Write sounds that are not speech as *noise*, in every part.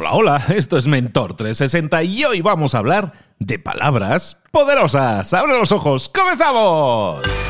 Hola, hola, esto es Mentor 360 y hoy vamos a hablar de palabras poderosas. ¡Abre los ojos! ¡Comenzamos!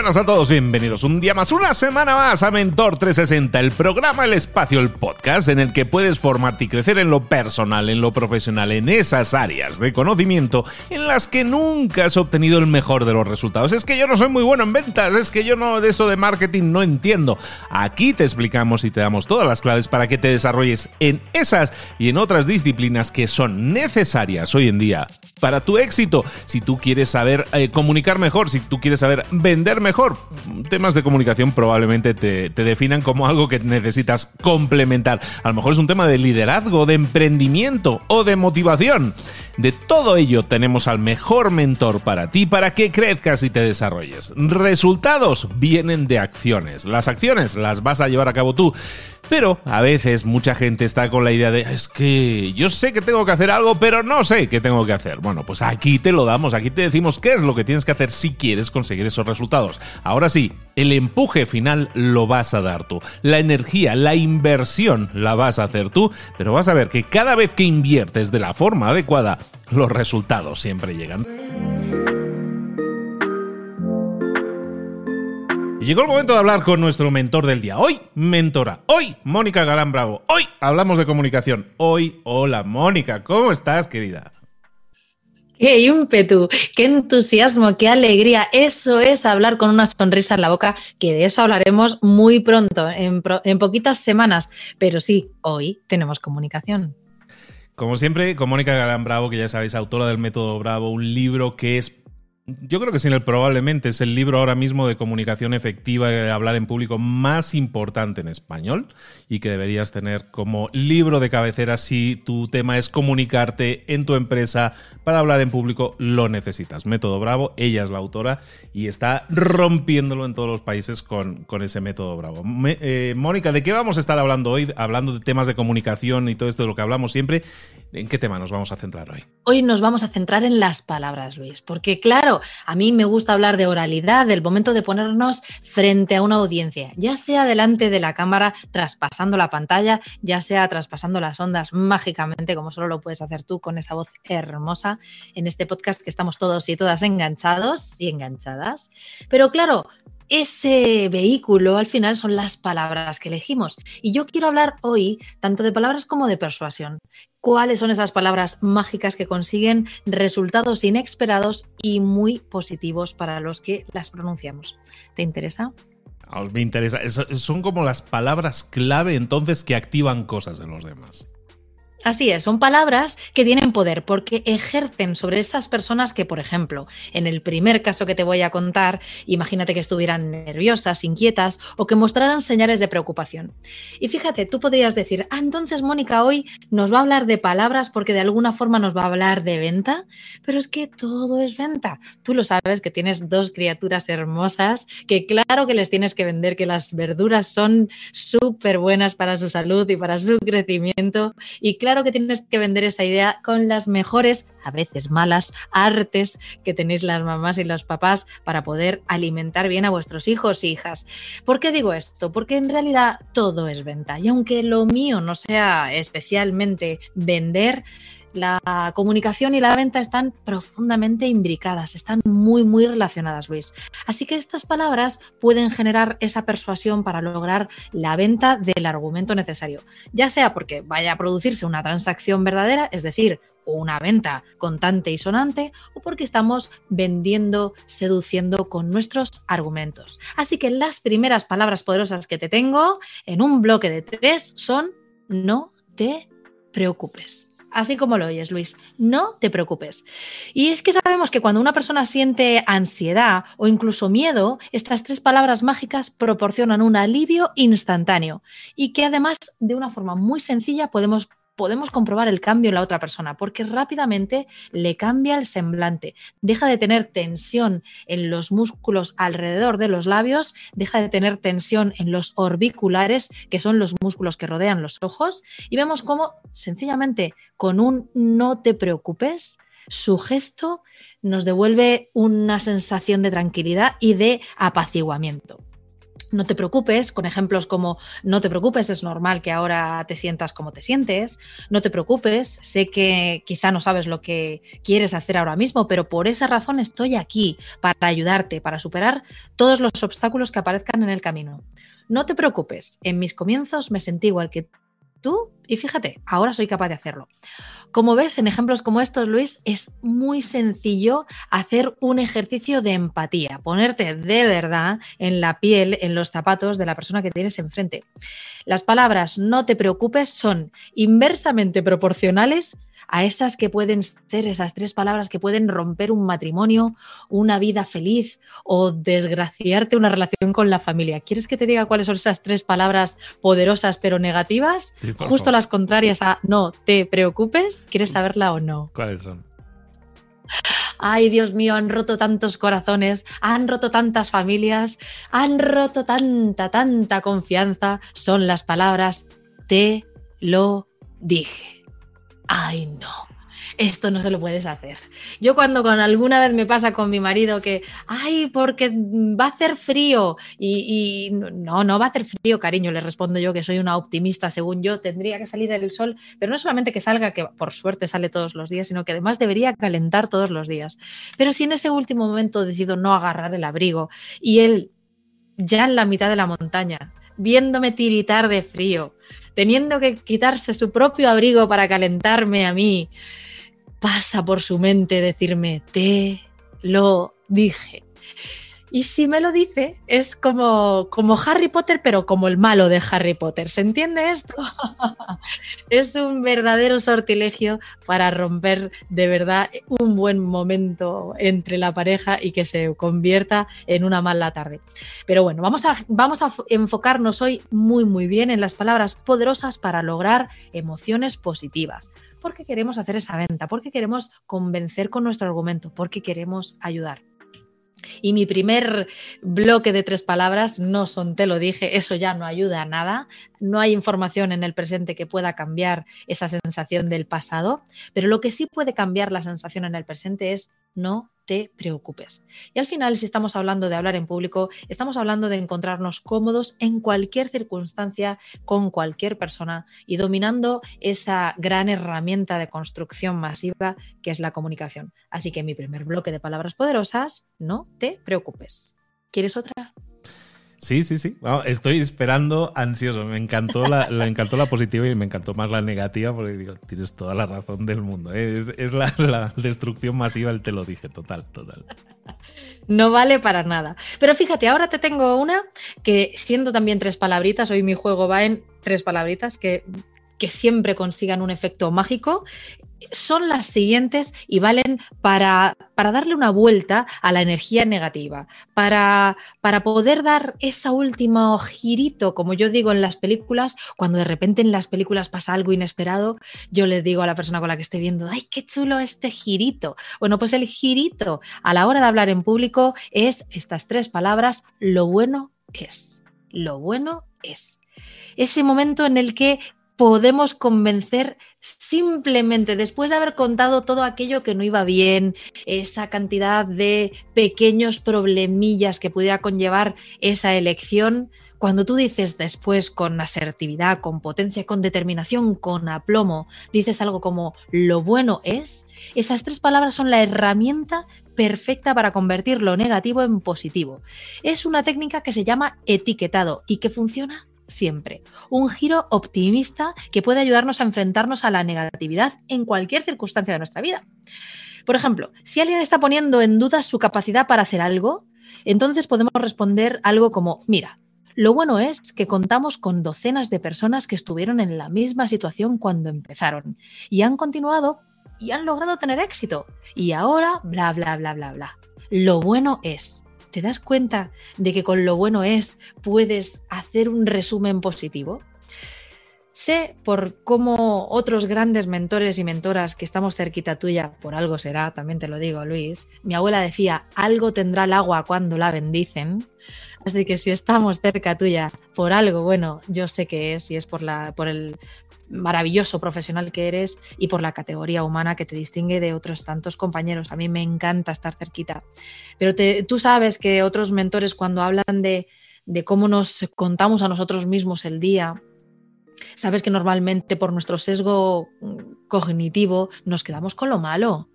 Buenas a todos, bienvenidos un día más, una semana más a Mentor 360, el programa El Espacio, el podcast en el que puedes formarte y crecer en lo personal, en lo profesional, en esas áreas de conocimiento en las que nunca has obtenido el mejor de los resultados. Es que yo no soy muy bueno en ventas, es que yo no de esto de marketing no entiendo. Aquí te explicamos y te damos todas las claves para que te desarrolles en esas y en otras disciplinas que son necesarias hoy en día para tu éxito. Si tú quieres saber eh, comunicar mejor, si tú quieres saber vender mejor. Temas de comunicación probablemente te, te, definan como algo que necesitas complementar. A lo mejor es un tema de liderazgo, de emprendimiento o de motivación. De todo ello tenemos al mejor mentor para ti para que crezcas y te desarrolles. Resultados vienen de acciones. Las acciones las vas a llevar a cabo tú. Pero a veces mucha gente está con la idea de es que yo sé que tengo que hacer algo, pero no sé qué tengo que hacer. Bueno, pues aquí te lo damos, aquí te decimos qué es lo que tienes que hacer si quieres conseguir esos resultados. Ahora sí, el empuje final lo vas a dar tú. La energía, la inversión la vas a hacer tú, pero vas a ver que cada vez que inviertes de la forma adecuada, los resultados siempre llegan. Y llegó el momento de hablar con nuestro mentor del día. Hoy, mentora. Hoy, Mónica Galán Bravo. Hoy hablamos de comunicación. Hoy, hola Mónica, ¿cómo estás, querida? ¡Qué ímpetu! ¡Qué entusiasmo! ¡Qué alegría! Eso es hablar con una sonrisa en la boca, que de eso hablaremos muy pronto, en, en poquitas semanas. Pero sí, hoy tenemos comunicación. Como siempre, con Mónica Galán Bravo, que ya sabéis, autora del Método Bravo, un libro que es yo creo que sin el probablemente es el libro ahora mismo de comunicación efectiva de hablar en público más importante en español y que deberías tener como libro de cabecera si tu tema es comunicarte en tu empresa para hablar en público, lo necesitas. Método Bravo, ella es la autora y está rompiéndolo en todos los países con, con ese método Bravo. Eh, Mónica, ¿de qué vamos a estar hablando hoy? Hablando de temas de comunicación y todo esto de lo que hablamos siempre. ¿En qué tema nos vamos a centrar hoy? Hoy nos vamos a centrar en las palabras, Luis, porque claro, a mí me gusta hablar de oralidad, del momento de ponernos frente a una audiencia, ya sea delante de la cámara, traspasando la pantalla, ya sea traspasando las ondas mágicamente, como solo lo puedes hacer tú con esa voz hermosa en este podcast que estamos todos y todas enganchados y enganchadas. Pero claro, ese vehículo al final son las palabras que elegimos. Y yo quiero hablar hoy tanto de palabras como de persuasión. ¿Cuáles son esas palabras mágicas que consiguen resultados inesperados y muy positivos para los que las pronunciamos? ¿Te interesa? Ah, me interesa. son como las palabras clave entonces que activan cosas en los demás. Así es, son palabras que tienen poder porque ejercen sobre esas personas que, por ejemplo, en el primer caso que te voy a contar, imagínate que estuvieran nerviosas, inquietas o que mostraran señales de preocupación. Y fíjate, tú podrías decir, ah, entonces Mónica hoy nos va a hablar de palabras porque de alguna forma nos va a hablar de venta, pero es que todo es venta. Tú lo sabes que tienes dos criaturas hermosas, que claro que les tienes que vender, que las verduras son súper buenas para su salud y para su crecimiento y claro claro que tienes que vender esa idea con las mejores, a veces malas, artes que tenéis las mamás y los papás para poder alimentar bien a vuestros hijos e hijas. ¿Por qué digo esto? Porque en realidad todo es venta y aunque lo mío no sea especialmente vender, la comunicación y la venta están profundamente imbricadas, están muy, muy relacionadas, Luis. Así que estas palabras pueden generar esa persuasión para lograr la venta del argumento necesario, ya sea porque vaya a producirse una transacción verdadera, es decir, una venta contante y sonante, o porque estamos vendiendo, seduciendo con nuestros argumentos. Así que las primeras palabras poderosas que te tengo en un bloque de tres son no te preocupes así como lo oyes, Luis. No te preocupes. Y es que sabemos que cuando una persona siente ansiedad o incluso miedo, estas tres palabras mágicas proporcionan un alivio instantáneo y que además de una forma muy sencilla podemos podemos comprobar el cambio en la otra persona, porque rápidamente le cambia el semblante, deja de tener tensión en los músculos alrededor de los labios, deja de tener tensión en los orbiculares, que son los músculos que rodean los ojos, y vemos cómo sencillamente con un no te preocupes, su gesto nos devuelve una sensación de tranquilidad y de apaciguamiento. No te preocupes, con ejemplos como no te preocupes, es normal que ahora te sientas como te sientes, no te preocupes, sé que quizá no sabes lo que quieres hacer ahora mismo, pero por esa razón estoy aquí para ayudarte, para superar todos los obstáculos que aparezcan en el camino. No te preocupes, en mis comienzos me sentí igual que tú y fíjate, ahora soy capaz de hacerlo. Como ves, en ejemplos como estos, Luis, es muy sencillo hacer un ejercicio de empatía, ponerte de verdad en la piel, en los zapatos de la persona que tienes enfrente. Las palabras no te preocupes son inversamente proporcionales a esas que pueden ser esas tres palabras que pueden romper un matrimonio, una vida feliz o desgraciarte una relación con la familia. ¿Quieres que te diga cuáles son esas tres palabras poderosas pero negativas? Justo las contrarias a no te preocupes. ¿Quieres saberla o no? ¿Cuáles son? Ay, Dios mío, han roto tantos corazones, han roto tantas familias, han roto tanta, tanta confianza. Son las palabras te lo dije ay no, esto no se lo puedes hacer. Yo cuando con alguna vez me pasa con mi marido que, ay, porque va a hacer frío y, no, no va a hacer frío, cariño, le respondo yo que soy una optimista, según yo, tendría que salir el sol, pero no solamente que salga, que por suerte sale todos los días, sino que además debería calentar todos los días. Pero si en ese último momento decido no agarrar el abrigo y él ya en la mitad de la montaña, viéndome tiritar de frío, teniendo que quitarse su propio abrigo para calentarme a mí, pasa por su mente decirme, te lo dije. Y si me lo dice, es como, como Harry Potter, pero como el malo de Harry Potter. ¿Se entiende esto? *laughs* es un verdadero sortilegio para romper de verdad un buen momento entre la pareja y que se convierta en una mala tarde. Pero bueno, vamos a, vamos a enfocarnos hoy muy, muy bien en las palabras poderosas para lograr emociones positivas porque queremos hacer esa venta, porque queremos convencer con nuestro argumento, porque queremos ayudar. Y mi primer bloque de tres palabras no son te lo dije, eso ya no ayuda a nada, no hay información en el presente que pueda cambiar esa sensación del pasado, pero lo que sí puede cambiar la sensación en el presente es no te preocupes. Y al final, si estamos hablando de hablar en público, estamos hablando de encontrarnos cómodos en cualquier circunstancia, con cualquier persona y dominando esa gran herramienta de construcción masiva que es la comunicación. Así que mi primer bloque de palabras poderosas, no te preocupes. ¿Quieres otra? Sí, sí, sí. estoy esperando ansioso. Me encantó la, encantó la positiva y me encantó más la negativa porque digo, tienes toda la razón del mundo. ¿eh? Es, la, destrucción masiva, el te lo dije, total, total. No vale para nada. Pero fíjate, ahora te tengo una que siendo también tres palabritas, hoy mi juego va en tres palabritas que que siempre consigan un efecto mágico son las siguientes y valen para, para, darle una vuelta a la energía negativa, para, para poder dar ese último girito, como yo digo en las películas, cuando de repente en las películas pasa algo inesperado, yo les digo a la persona con la que estoy viendo, ¡ay, qué chulo este girito! Bueno, pues el girito a la hora de hablar en público es estas tres palabras, lo bueno es, lo bueno es ese momento en el que podemos convencer simplemente después de haber contado todo aquello que no iba bien, esa cantidad de pequeños problemillas que pudiera conllevar esa elección, cuando tú dices después con asertividad, con potencia, con determinación, con aplomo, dices algo como lo bueno es, esas tres palabras son la herramienta perfecta para convertir lo negativo en positivo. Es una técnica que se llama etiquetado y que funciona siempre. Un giro optimista que puede ayudarnos a enfrentarnos a la negatividad en cualquier circunstancia de nuestra vida. Por ejemplo, si alguien está poniendo en duda su capacidad para hacer algo, entonces podemos responder algo como, mira, lo bueno es que contamos con docenas de personas que estuvieron en la misma situación cuando empezaron y han continuado y han logrado tener éxito. Y ahora, bla, bla, bla, bla, bla. Lo bueno es ¿Te das cuenta de que con lo bueno es puedes hacer un resumen positivo? Sé por cómo otros grandes mentores y mentoras que estamos cerquita tuya, por algo será, también te lo digo, Luis. Mi abuela decía, algo tendrá el agua cuando la bendicen. Así que si estamos cerca tuya por algo, bueno, yo sé que es y es por, la, por el maravilloso profesional que eres y por la categoría humana que te distingue de otros tantos compañeros. A mí me encanta estar cerquita. Pero tú sabes que otros mentores cuando hablan de, de cómo nos contamos a nosotros mismos el día, sabes que normalmente por nuestro sesgo cognitivo nos quedamos con lo malo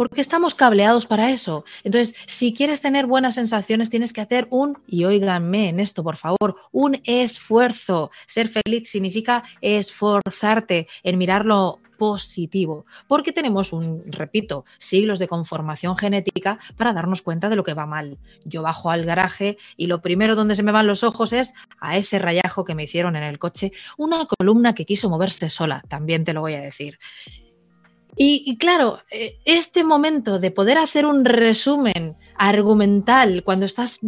porque estamos cableados para eso. Entonces, si quieres tener buenas sensaciones, tienes que hacer un, y óiganme en esto, por favor, un esfuerzo. Ser feliz significa esforzarte en mirarlo positivo, porque tenemos un, repito, siglos de conformación genética para darnos cuenta de lo que va mal. Yo bajo al garaje y lo primero donde se me van los ojos es a ese rayajo que me hicieron en el coche, una columna que quiso moverse sola, también te lo voy a decir. Y, claro, eh, este momento de poder hacer un resumen argumental cuando estás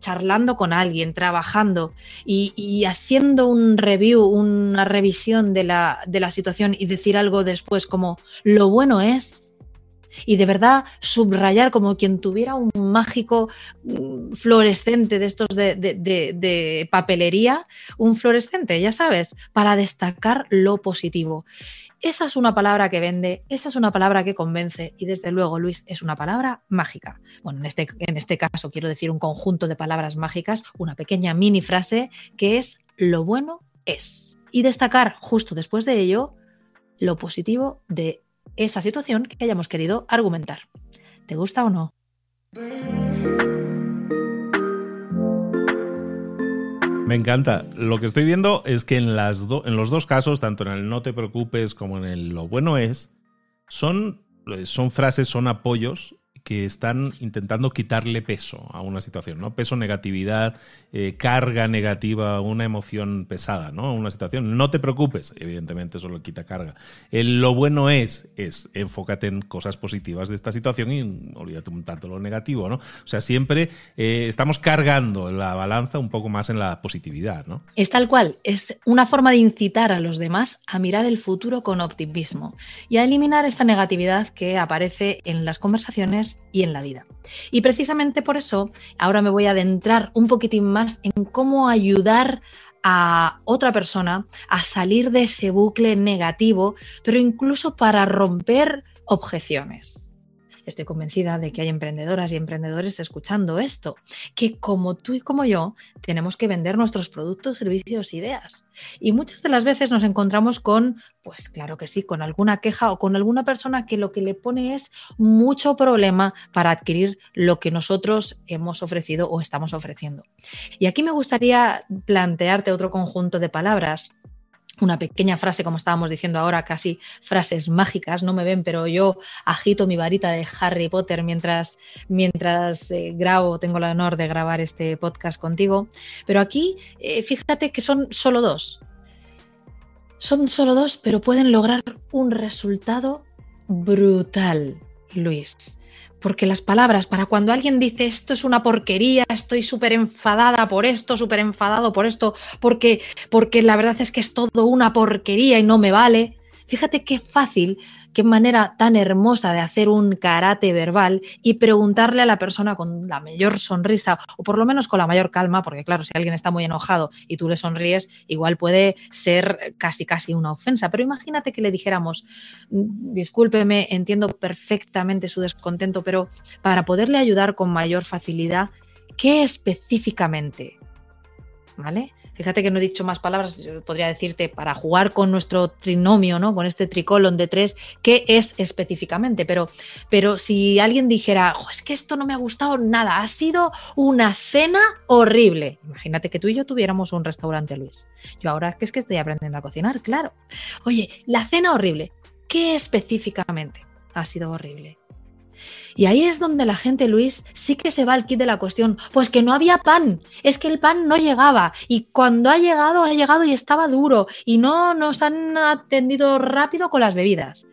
charlando con alguien, trabajando y, haciendo un review, una revisión de la, de situación y decir algo después como lo bueno es, y de verdad subrayar como quien tuviera un mágico mm, fluorescente de estos de, de, papelería, un fluorescente, ya sabes, para destacar lo positivo. Esa es una palabra que vende, esa es una palabra que convence y desde luego, Luis, es una palabra mágica. Bueno, en este, en este caso quiero decir un conjunto de palabras mágicas, una pequeña mini frase que es lo bueno es. Y destacar justo después de ello lo positivo de esa situación que hayamos querido argumentar. ¿Te gusta o no? Me encanta. Lo que estoy viendo es que en, las en los dos casos, tanto en el no te preocupes como en el lo bueno es, son, son frases, son apoyos que están intentando quitarle peso a una situación, ¿no? Peso, negatividad, eh, carga negativa, una emoción pesada, ¿no? Una situación. No te preocupes, evidentemente eso lo quita carga. lo bueno es, es enfócate en cosas positivas de esta situación y olvídate un tanto lo negativo, ¿no? O sea, siempre eh, estamos cargando la balanza un poco más en la positividad, ¿no? Es tal cual, es una forma de incitar a los demás a mirar el futuro con optimismo y a eliminar esa negatividad que aparece en las conversaciones y en la vida. Y precisamente por eso ahora me voy a adentrar un poquitín más en cómo ayudar a otra persona a salir de ese bucle negativo, pero incluso para romper objeciones. Estoy convencida de que hay emprendedoras y emprendedores escuchando esto, que como tú y como yo tenemos que vender nuestros productos, servicios, ideas. Y muchas de las veces nos encontramos con, pues claro que sí, con alguna queja o con alguna persona que lo que le pone es mucho problema para adquirir lo que nosotros hemos ofrecido o estamos ofreciendo. Y aquí me gustaría plantearte otro conjunto de palabras una pequeña frase, como estábamos diciendo ahora, casi frases mágicas, no me ven, pero yo agito mi varita de Harry Potter mientras, mientras eh, grabo, tengo el honor de grabar este podcast contigo. Pero aquí, eh, fíjate que son solo dos. Son solo dos, pero pueden lograr un resultado brutal, Luis. Porque las palabras, para cuando alguien dice esto es una porquería, estoy súper enfadada por esto, súper enfadado por esto, porque, porque la verdad es que es todo una porquería y no me vale. Fíjate qué fácil qué manera tan hermosa de hacer un karate verbal y preguntarle a la persona con la mayor sonrisa o por lo menos con la mayor calma, porque claro, si alguien está muy enojado y tú le sonríes, igual puede ser casi casi una ofensa. Pero imagínate que le dijéramos, mm, discúlpeme, entiendo perfectamente su descontento, pero para poderle ayudar con mayor facilidad, ¿qué específicamente? ¿Vale? Fíjate que no he dicho más palabras, podría decirte para jugar con nuestro trinomio, ¿no? Con este tricolon de tres, ¿qué es específicamente? Pero, pero si alguien dijera, es que esto no me ha gustado nada, ha sido una cena horrible. Imagínate que tú y yo tuviéramos un restaurante, Luis. Yo ahora es que estoy aprendiendo a cocinar, claro. Oye, la cena horrible, ¿qué específicamente ha sido horrible? Y ahí es donde la gente, Luis, sí que se va al kit de la cuestión. Pues que no había pan, es que el pan no llegaba. Y cuando ha llegado, ha llegado y estaba duro. Y no nos han atendido rápido con las bebidas.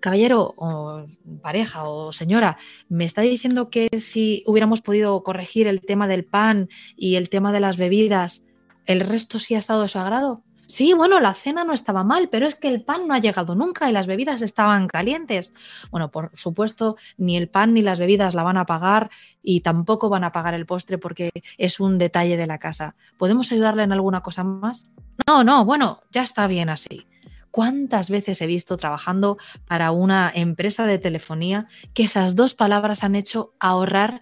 Caballero o pareja o señora, me está diciendo que si hubiéramos podido corregir el tema del pan y el tema de las bebidas, ¿el resto sí ha estado de su agrado? Sí, bueno, la cena no estaba mal, pero es que el pan no ha llegado nunca y las bebidas estaban calientes. Bueno, por supuesto, ni el pan ni las bebidas la van a pagar y tampoco van a pagar el postre porque es un detalle de la casa. ¿Podemos ayudarle en alguna cosa más? No, no, bueno, ya está bien así. ¿Cuántas veces he visto trabajando para una empresa de telefonía que esas dos palabras han hecho ahorrar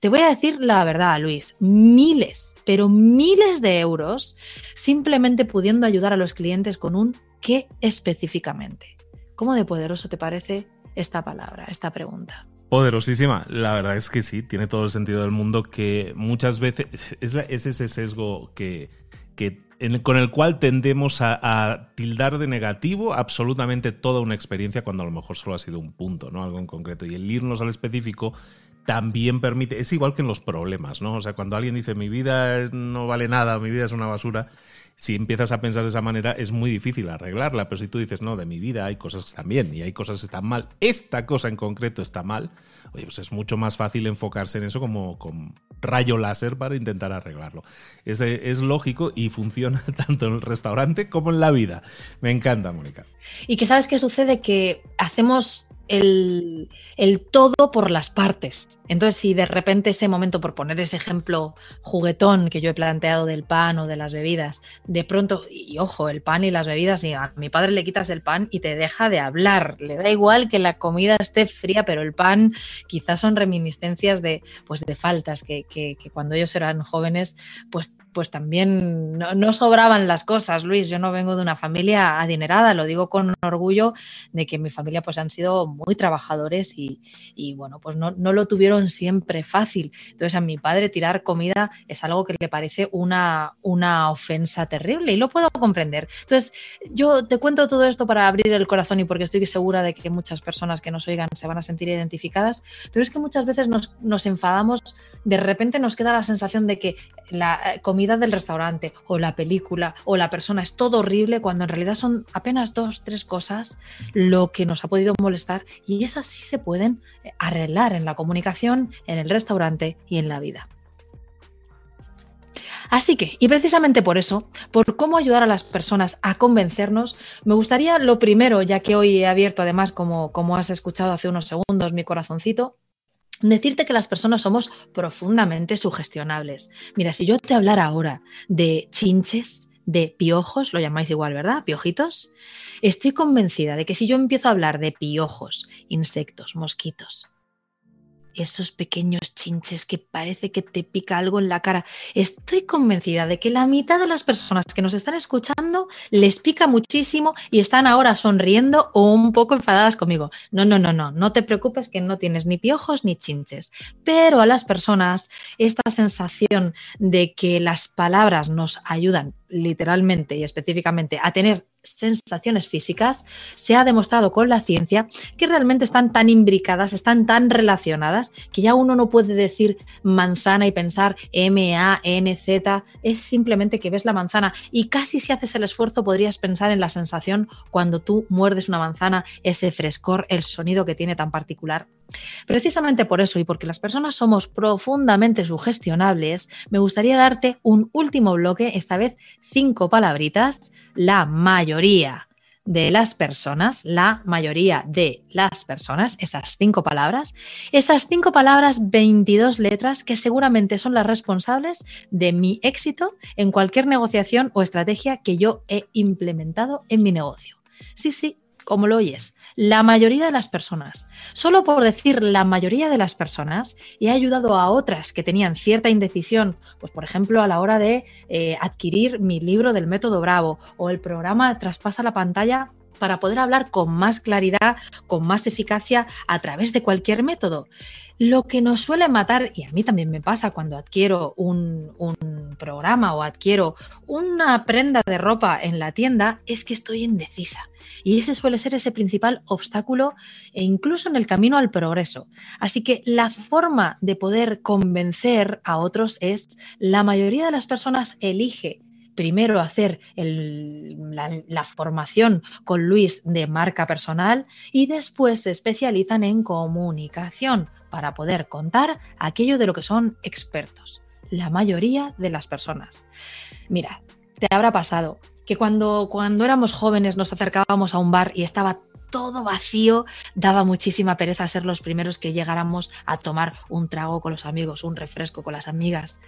te voy a decir la verdad, Luis, miles, pero miles de euros simplemente pudiendo ayudar a los clientes con un qué específicamente. ¿Cómo de poderoso te parece esta palabra, esta pregunta? Poderosísima, la verdad es que sí, tiene todo el sentido del mundo que muchas veces es, ese sesgo que, con el cual tendemos a, a, tildar de negativo absolutamente toda una experiencia cuando a lo mejor solo ha sido un punto, ¿no? Algo en concreto. Y el irnos al específico también permite, es igual que en los problemas, ¿no? O sea, cuando alguien dice mi vida no vale nada, mi vida es una basura, si empiezas a pensar de esa manera es muy difícil arreglarla, pero si tú dices, no, de mi vida hay cosas que están bien y hay cosas que están mal, esta cosa en concreto está mal, oye, pues es mucho más fácil enfocarse en eso como con rayo láser para intentar arreglarlo. Es, es lógico y funciona *laughs* tanto en el restaurante como en la vida. Me encanta, Mónica. Y que sabes qué sucede, que hacemos el, todo por las partes. Entonces, si de repente ese momento, por poner ese ejemplo juguetón que yo he planteado del pan o de las bebidas, de pronto, y ojo, el pan y las bebidas, y a mi padre le quitas el pan y te deja de hablar. Le da igual que la comida esté fría, pero el pan quizás son reminiscencias de, pues, de faltas que, que cuando ellos eran jóvenes, pues pues también no, sobraban las cosas, Luis. Yo no vengo de una familia adinerada, lo digo con orgullo de que mi familia pues han sido muy trabajadores y, bueno, pues no, lo tuvieron siempre fácil. Entonces a mi padre tirar comida es algo que le parece una, una ofensa terrible y lo puedo comprender. Entonces yo te cuento todo esto para abrir el corazón y porque estoy segura de que muchas personas que nos oigan se van a sentir identificadas, pero es que muchas veces nos, nos enfadamos, de repente nos queda la sensación de que la eh, del restaurante o la película o la persona es todo horrible cuando en realidad son apenas dos, tres cosas lo que nos ha podido molestar y esas sí se pueden eh, arreglar en la comunicación, en el restaurante y en la vida. Así que, y precisamente por eso, por cómo ayudar a las personas a convencernos, me gustaría lo primero, ya que hoy he abierto además, como, como has escuchado hace unos segundos, mi corazoncito, Decirte que las personas somos profundamente sugestionables. Mira, si yo te hablara ahora de chinches, de piojos, lo llamáis igual, ¿verdad? Piojitos. Estoy convencida de que si yo empiezo a hablar de piojos, insectos, mosquitos, esos pequeños chinches que parece que te pica algo en la cara. Estoy convencida de que la mitad de las personas que nos están escuchando les pica muchísimo y están ahora sonriendo o un poco enfadadas conmigo. No, no, no, no, no te preocupes que no tienes ni piojos ni chinches. Pero a las personas esta sensación de que las palabras nos ayudan literalmente y específicamente a tener sensaciones físicas, se ha demostrado con la ciencia que realmente están tan imbricadas, están tan relacionadas, que ya uno no puede decir manzana y pensar M-A-N-Z, es simplemente que ves la manzana y casi si haces el esfuerzo podrías pensar en la sensación cuando tú muerdes una manzana, ese frescor, el sonido que tiene tan particular. Precisamente por eso y porque las personas somos profundamente sugestionables, me gustaría darte un último bloque, esta vez cinco palabritas, la mayoría de las personas, la mayoría de las personas, esas cinco palabras, esas cinco palabras, 22 letras que seguramente son las responsables de mi éxito en cualquier negociación o estrategia que yo he implementado en mi negocio. Sí, sí, como lo oyes, la mayoría de las personas. Solo por decir la mayoría de las personas, he ayudado a otras que tenían cierta indecisión, pues por ejemplo a la hora de eh, adquirir mi libro del método Bravo o el programa Traspasa la pantalla para poder hablar con más claridad, con más eficacia a través de cualquier método. Lo que nos suele matar, y a mí también me pasa cuando adquiero un, programa o adquiero una prenda de ropa en la tienda, es que estoy indecisa. Y ese suele ser ese principal obstáculo e incluso en el camino al progreso. Así que la forma de poder convencer a otros es, la mayoría de las personas elige primero hacer la, formación con Luis de marca personal y después se especializan en comunicación para poder contar aquello de lo que son expertos, la mayoría de las personas. Mira, te habrá pasado que cuando, cuando éramos jóvenes nos acercábamos a un bar y estaba todo vacío, daba muchísima pereza ser los primeros que llegáramos a tomar un trago con los amigos, un refresco con las amigas.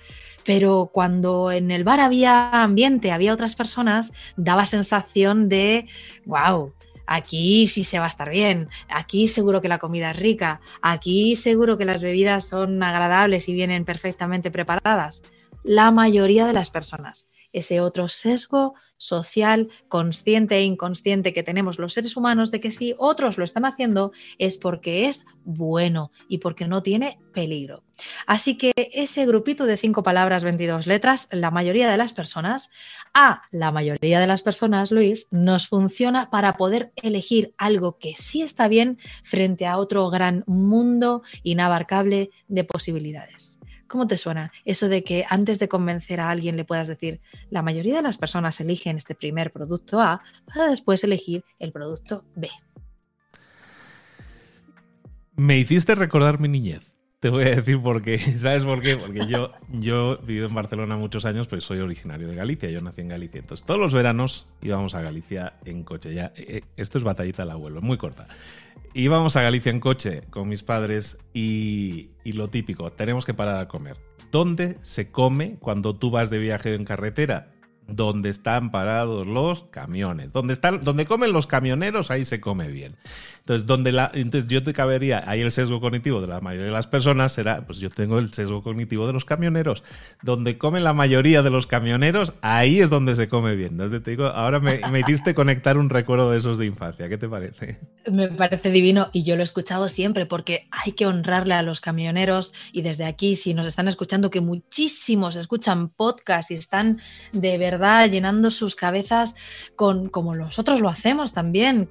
Pero cuando en el bar había ambiente, había otras personas, daba sensación de, wow, aquí sí se va a estar bien, aquí seguro que la comida es rica, aquí seguro que las bebidas son agradables y vienen perfectamente preparadas. La mayoría de las personas ese otro sesgo social consciente e inconsciente que tenemos los seres humanos de que si otros lo están haciendo es porque es bueno y porque no tiene peligro. Así que ese grupito de cinco palabras, 22 letras, la mayoría de las personas, a la mayoría de las personas, Luis, nos funciona para poder elegir algo que sí está bien frente a otro gran mundo inabarcable de posibilidades. ¿Cómo te suena eso de que antes de convencer a alguien le puedas decir, la mayoría de las personas eligen este primer producto A para después elegir el producto B? Me hiciste recordar mi niñez. Te voy a decir por qué. *laughs* ¿Sabes por qué? Porque yo, yo he vivido en Barcelona muchos años, pues soy originario de Galicia. Yo nací en Galicia. Entonces, todos los veranos íbamos a Galicia en coche. Ya, eh, esto es batallita al abuelo, muy corta. Íbamos a Galicia en coche con mis padres y, y lo típico, tenemos que parar a comer. ¿Dónde se come cuando tú vas de viaje en carretera? Donde están parados los camiones. Donde, están, donde comen los camioneros, ahí se come bien. Entonces, donde la, entonces yo te cabería, ahí el sesgo cognitivo de la mayoría de las personas será, pues yo tengo el sesgo cognitivo de los camioneros. Donde comen la mayoría de los camioneros, ahí es donde se come bien. Entonces te digo, ahora me, me hiciste conectar un recuerdo de esos de infancia. ¿Qué te parece? Me parece divino y yo lo he escuchado siempre porque hay que honrarle a los camioneros y desde aquí, si nos están escuchando, que muchísimos escuchan podcast y están de verdad llenando sus cabezas con, como nosotros lo hacemos también,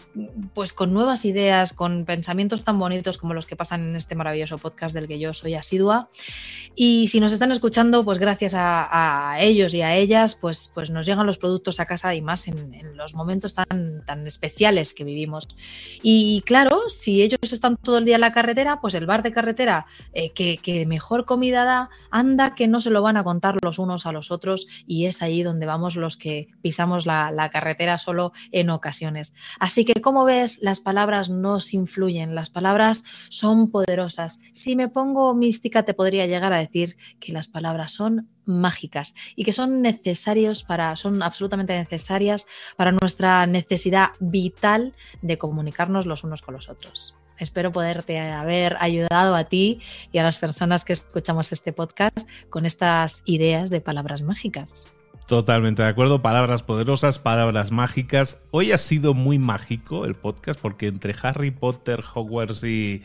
pues con nuevas ideas con pensamientos tan bonitos como los que pasan en este maravilloso podcast del que yo soy asidua. Y si nos están escuchando, pues gracias a, ellos y a ellas, pues, pues nos llegan los productos a casa y más en, los momentos tan, tan especiales que vivimos. Y claro, si ellos están todo el día en la carretera, pues el bar de carretera eh, que, mejor comida da, anda que no se lo van a contar los unos a los otros y es ahí donde vamos los que pisamos la, la carretera solo en ocasiones. Así que, como ves, las palabras nos influyen, las palabras son poderosas. Si me pongo mística, te podría llegar a decir que las palabras son mágicas y que son necesarios para, son absolutamente necesarias para nuestra necesidad vital de comunicarnos los unos con los otros. Espero poderte haber ayudado a ti y a las personas que escuchamos este podcast con estas ideas de palabras mágicas. Totalmente de acuerdo. Palabras poderosas, palabras mágicas. Hoy ha sido muy mágico el podcast porque entre Harry Potter, Hogwarts y,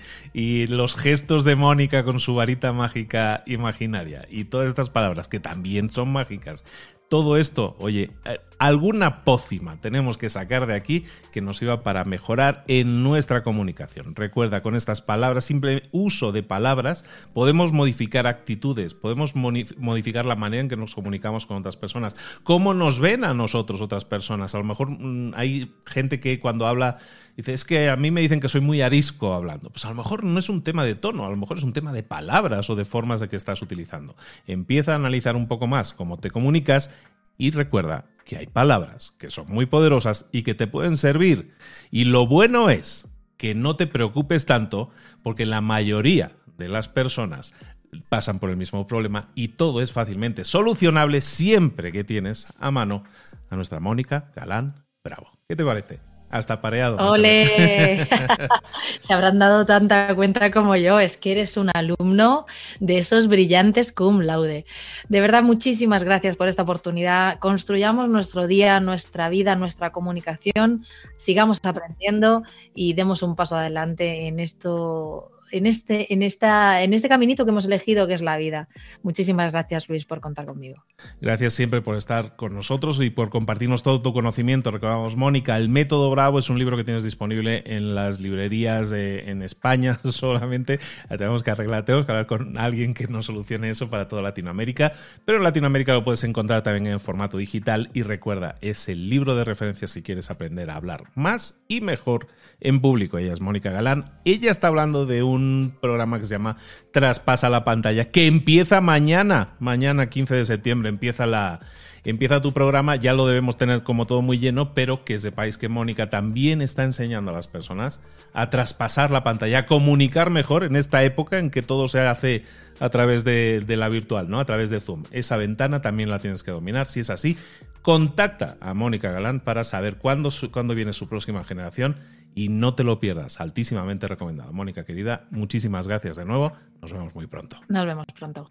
los gestos de Mónica con su varita mágica imaginaria y todas estas palabras que también son mágicas, todo esto, oye, eh, alguna pócima tenemos que sacar de aquí que nos iba para mejorar en nuestra comunicación. Recuerda, con estas palabras, simple uso de palabras, podemos modificar actitudes, podemos modificar la manera en que nos comunicamos con otras personas, cómo nos ven a nosotros otras personas. A lo mejor mm, hay gente que cuando habla dice, es que a mí me dicen que soy muy arisco hablando. Pues a lo mejor no es un tema de tono, a lo mejor es un tema de palabras o de formas de que estás utilizando. Empieza a analizar un poco más cómo te comunicas y recuerda que hay palabras que son muy poderosas y que te pueden servir. Y lo bueno es que no te preocupes tanto porque la mayoría de las personas pasan por el mismo problema y todo es fácilmente solucionable siempre que tienes a mano a nuestra Mónica Galán Bravo. ¿Qué te parece? Hasta pareado. ¡Ole! *laughs* Se habrán dado tanta cuenta como yo. Es que eres un alumno de esos brillantes cum laude. De verdad, muchísimas gracias por esta oportunidad. Construyamos nuestro día, nuestra vida, nuestra comunicación. Sigamos aprendiendo y demos un paso adelante en esto en este, en, esta, en este caminito que hemos elegido, que es la vida. Muchísimas gracias, Luis, por contar conmigo. Gracias siempre por estar con nosotros y por compartirnos todo tu conocimiento. Recordamos, Mónica, El Método Bravo es un libro que tienes disponible en las librerías en España *laughs* solamente. Tenemos que arreglar, tenemos que hablar con alguien que nos solucione eso para toda Latinoamérica. Pero en Latinoamérica lo puedes encontrar también en formato digital. Y recuerda, es el libro de referencia si quieres aprender a hablar más y mejor en público. Ella es Mónica Galán. Ella está hablando de un programa que se llama Traspasa la pantalla, que empieza mañana, mañana 15 de septiembre, empieza la empieza tu programa, ya lo debemos tener como todo muy lleno, pero que sepáis que Mónica también está enseñando a las personas a traspasar la pantalla, a comunicar mejor en esta época en que todo se hace a través de, la virtual, ¿no? A través de Zoom. Esa ventana también la tienes que dominar. Si es así, contacta a Mónica Galán para saber cuándo, cuándo viene su próxima generación y no te lo pierdas. Altísimamente recomendado. Mónica, querida, muchísimas gracias de nuevo. Nos vemos muy pronto. Nos vemos pronto.